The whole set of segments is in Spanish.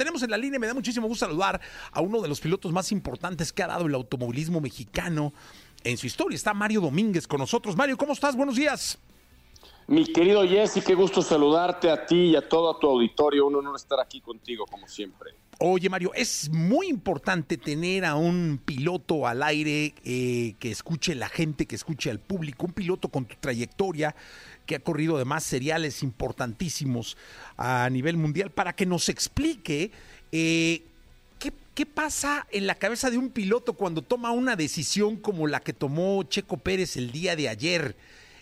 tenemos en la línea, me da muchísimo gusto saludar a uno de los pilotos más importantes que ha dado el automovilismo mexicano en su historia. Está Mario Domínguez con nosotros. Mario, ¿cómo estás? Buenos días. Mi querido Jesse, qué gusto saludarte a ti y a todo tu auditorio. Un honor estar aquí contigo, como siempre. Oye, Mario, es muy importante tener a un piloto al aire eh, que escuche la gente, que escuche al público, un piloto con tu trayectoria, que ha corrido además seriales importantísimos a nivel mundial, para que nos explique eh, ¿qué, pasa en la cabeza de un piloto cuando toma una decisión como la que tomó Checo Pérez el día de ayer.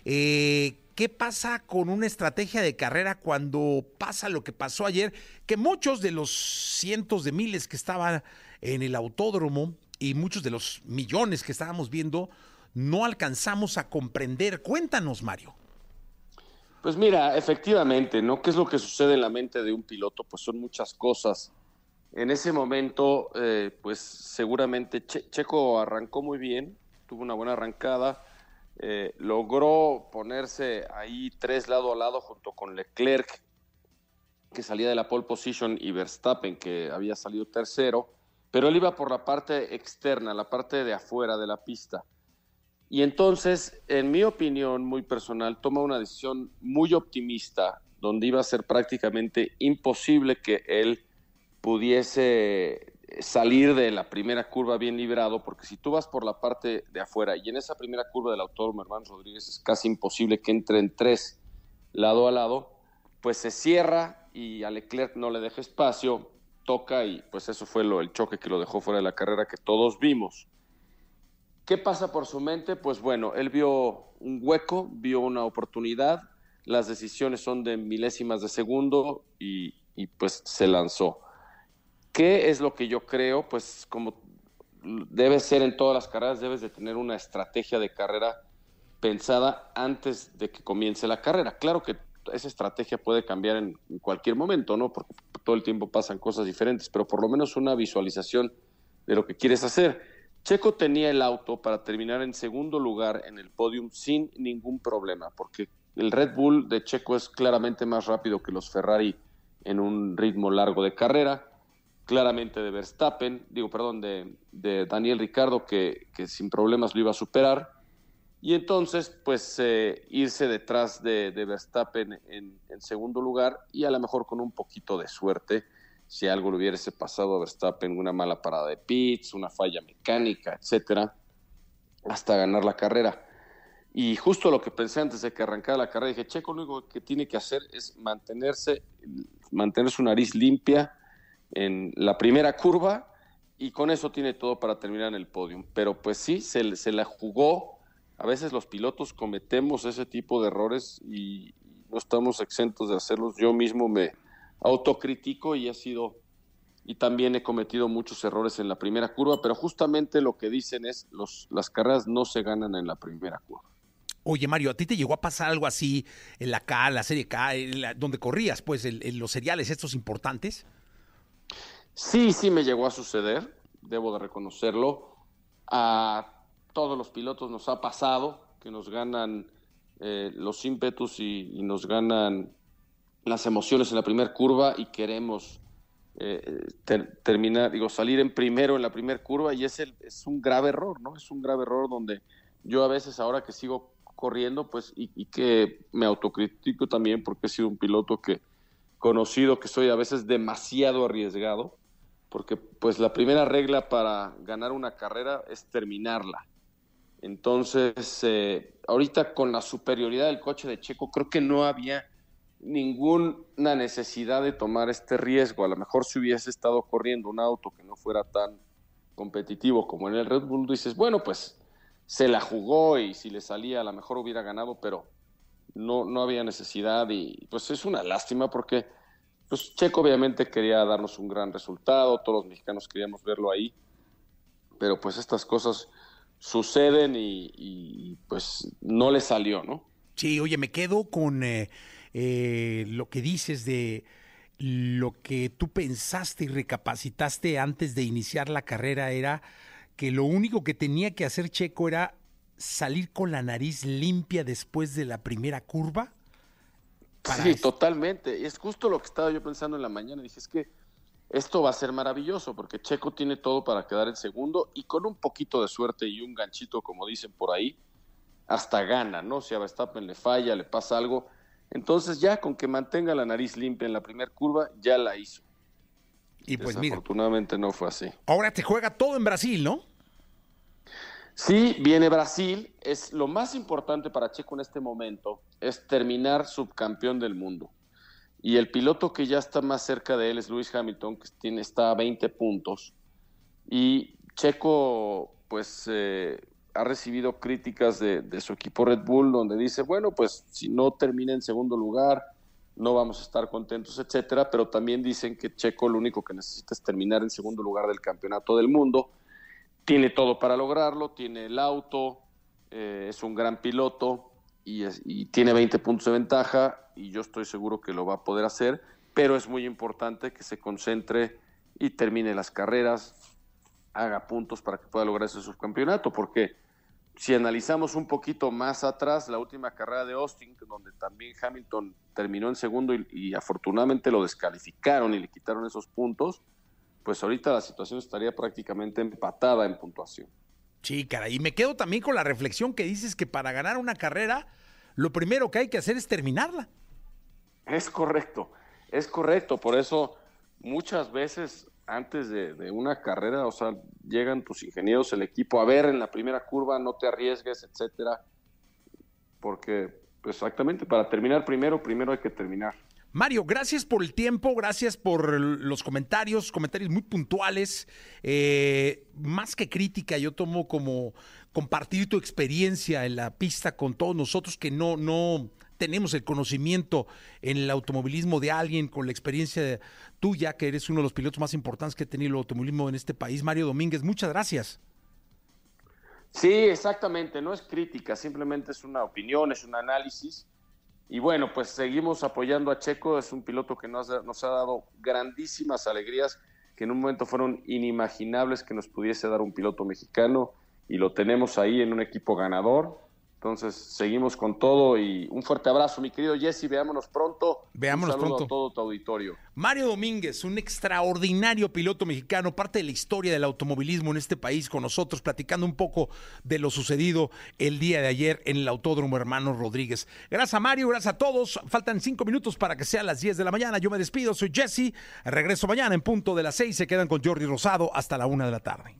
Eh, ¿Qué pasa con una estrategia de carrera cuando pasa lo que pasó ayer? Que muchos de los cientos de miles que estaban en el autódromo y muchos de los millones que estábamos viendo no alcanzamos a comprender. Cuéntanos, Mario. Pues mira, efectivamente, ¿no? ¿Qué es lo que sucede en la mente de un piloto? Pues son muchas cosas. En ese momento, eh, pues seguramente che Checo arrancó muy bien, tuvo una buena arrancada, eh, logró ponerse ahí tres lado a lado junto con Leclerc, que salía de la pole position, y Verstappen, que había salido tercero, pero él iba por la parte externa, la parte de afuera de la pista. Y entonces, en mi opinión muy personal, toma una decisión muy optimista, donde iba a ser prácticamente imposible que él pudiese salir de la primera curva bien librado, porque si tú vas por la parte de afuera y en esa primera curva del autódromo Hermano Rodríguez es casi imposible que entren tres lado a lado, pues se cierra y a Leclerc no le deja espacio, toca y pues eso fue lo, el choque que lo dejó fuera de la carrera que todos vimos. ¿Qué pasa por su mente? Pues bueno, él vio un hueco, vio una oportunidad, las decisiones son de milésimas de segundo y pues se lanzó. ¿Qué es lo que yo creo? Pues como debe ser en todas las carreras, debes de tener una estrategia de carrera pensada antes de que comience la carrera. Claro que esa estrategia puede cambiar en, cualquier momento, ¿no? Porque todo el tiempo pasan cosas diferentes, pero por lo menos una visualización de lo que quieres hacer. Checo tenía el auto para terminar en segundo lugar en el podium sin ningún problema, porque el Red Bull de Checo es claramente más rápido que los Ferrari en un ritmo largo de carrera claramente de Verstappen, digo, perdón, de, Daniel Ricardo, que, sin problemas lo iba a superar. Y entonces, pues, eh, irse detrás de, Verstappen en, en, segundo lugar y a lo mejor con un poquito de suerte, si algo le hubiese pasado a Verstappen, una mala parada de pits, una falla mecánica, etcétera, hasta ganar la carrera. Y justo lo que pensé antes de que arrancara la carrera, dije, Checo, lo único que tiene que hacer es mantenerse, mantener su nariz limpia, en la primera curva y con eso tiene todo para terminar en el podio. Pero pues sí, se, se la jugó. A veces los pilotos cometemos ese tipo de errores y no estamos exentos de hacerlos. Yo mismo me autocritico y ha sido y también he cometido muchos errores en la primera curva, pero justamente lo que dicen es los, las carreras no se ganan en la primera curva. Oye, Mario, ¿a ti te llegó a pasar algo así en la K, la Serie K, la, donde corrías, pues, en los seriales estos importantes? Sí, sí me llegó a suceder, debo de reconocerlo. A todos los pilotos nos ha pasado que nos ganan eh, los ímpetus y, nos ganan las emociones en la primera curva y queremos eh, ter, terminar, digo, salir en primero en la primera curva y es, el, es un grave error, ¿no? Es un grave error donde yo a veces ahora que sigo corriendo, pues, y, y que me autocritico también porque he sido un piloto que conocido que soy a veces demasiado arriesgado porque pues la primera regla para ganar una carrera es terminarla. Entonces, eh, ahorita con la superioridad del coche de Checo, creo que no había ninguna necesidad de tomar este riesgo. A lo mejor si hubiese estado corriendo un auto que no fuera tan competitivo como en el Red Bull, dices, bueno, pues se la jugó y si le salía a lo mejor hubiera ganado, pero no, no había necesidad y pues es una lástima porque pues Checo obviamente quería darnos un gran resultado, todos los mexicanos queríamos verlo ahí, pero pues estas cosas suceden y, pues no le salió, ¿no? Sí, oye, me quedo con eh, eh, lo que dices de lo que tú pensaste y recapacitaste antes de iniciar la carrera era que lo único que tenía que hacer Checo era salir con la nariz limpia después de la primera curva sí, eso. totalmente. Es justo lo que estaba yo pensando en la mañana. Dije, es que esto va a ser maravilloso porque Checo tiene todo para quedar en segundo y con un poquito de suerte y un ganchito, como dicen por ahí, hasta gana, ¿no? Si a Verstappen le falla, le pasa algo. Entonces ya con que mantenga la nariz limpia en la primera curva, ya la hizo. Y pues mira. Afortunadamente no fue así. Ahora te juega todo en Brasil, ¿no? Sí, viene Brasil. Es lo más importante para Checo en este momento es terminar subcampeón del mundo. Y el piloto que ya está más cerca de él es Lewis Hamilton, que tiene, está a 20 puntos. Y Checo, pues, eh, ha recibido críticas de, su equipo Red Bull, donde dice, bueno, pues si no termina en segundo lugar, no vamos a estar contentos, etcétera. Pero también dicen que Checo lo único que necesita es terminar en segundo lugar del campeonato del mundo. Tiene todo para lograrlo, tiene el auto, eh, es un gran piloto y, tiene 20 puntos de ventaja y yo estoy seguro que lo va a poder hacer, pero es muy importante que se concentre y termine las carreras, haga puntos para que pueda lograr ese subcampeonato, porque si analizamos un poquito más atrás, la última carrera de Austin, donde también Hamilton terminó en segundo y, afortunadamente lo descalificaron y le quitaron esos puntos, pues ahorita la situación estaría prácticamente empatada en puntuación. Sí, cara, y me quedo también con la reflexión que dices que para ganar una carrera lo primero que hay que hacer es terminarla. Es correcto, es correcto. Por eso muchas veces antes de, una carrera, o sea, llegan tus ingenieros, el equipo, a ver en la primera curva, no te arriesgues, etcétera. Porque, pues exactamente, para terminar primero, primero hay que terminar. Mario, gracias por el tiempo, gracias por los comentarios, comentarios muy puntuales. Eh, más que crítica, yo tomo como compartir tu experiencia en la pista con todos nosotros que no, no tenemos el conocimiento en el automovilismo de alguien con la experiencia tuya, que eres uno de los pilotos más importantes que ha tenido el automovilismo en este país. Mario Domínguez, muchas gracias. Sí, exactamente, no es crítica, simplemente es una opinión, es un análisis. Y bueno, pues seguimos apoyando a Checo, es un piloto que nos ha, nos ha dado grandísimas alegrías, que en un momento fueron inimaginables que nos pudiese dar un piloto mexicano y lo tenemos ahí en un equipo ganador. Entonces, seguimos con todo y un fuerte abrazo, mi querido Jesse. Veámonos pronto. Veámonos un pronto. a todo tu auditorio. Mario Domínguez, un extraordinario piloto mexicano, parte de la historia del automovilismo en este país, con nosotros, platicando un poco de lo sucedido el día de ayer en el Autódromo Hermanos Rodríguez. Gracias, Mario. Gracias a todos. Faltan cinco minutos para que sean las 10 de la mañana. Yo me despido. Soy Jesse. Regreso mañana en punto de las seis. Se quedan con Jordi Rosado hasta la una de la tarde.